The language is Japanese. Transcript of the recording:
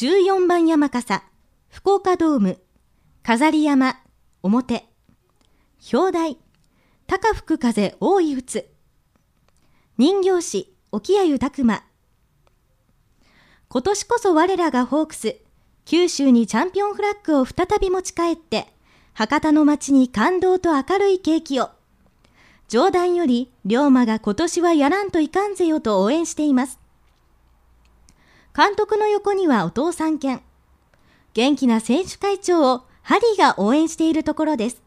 14番山笠、福岡ドーム、飾り山、表、表題、高吹く風大い打つ、人形師、沖谷拓馬、今年こそ我らがホークス、九州にチャンピオンフラッグを再び持ち帰って、博多の街に感動と明るい景気を。冗談より、龍馬が今年はやらんといかんぜよと応援しています。監督の横にはお父さん犬。元気な選手会長をハリーが応援しているところです。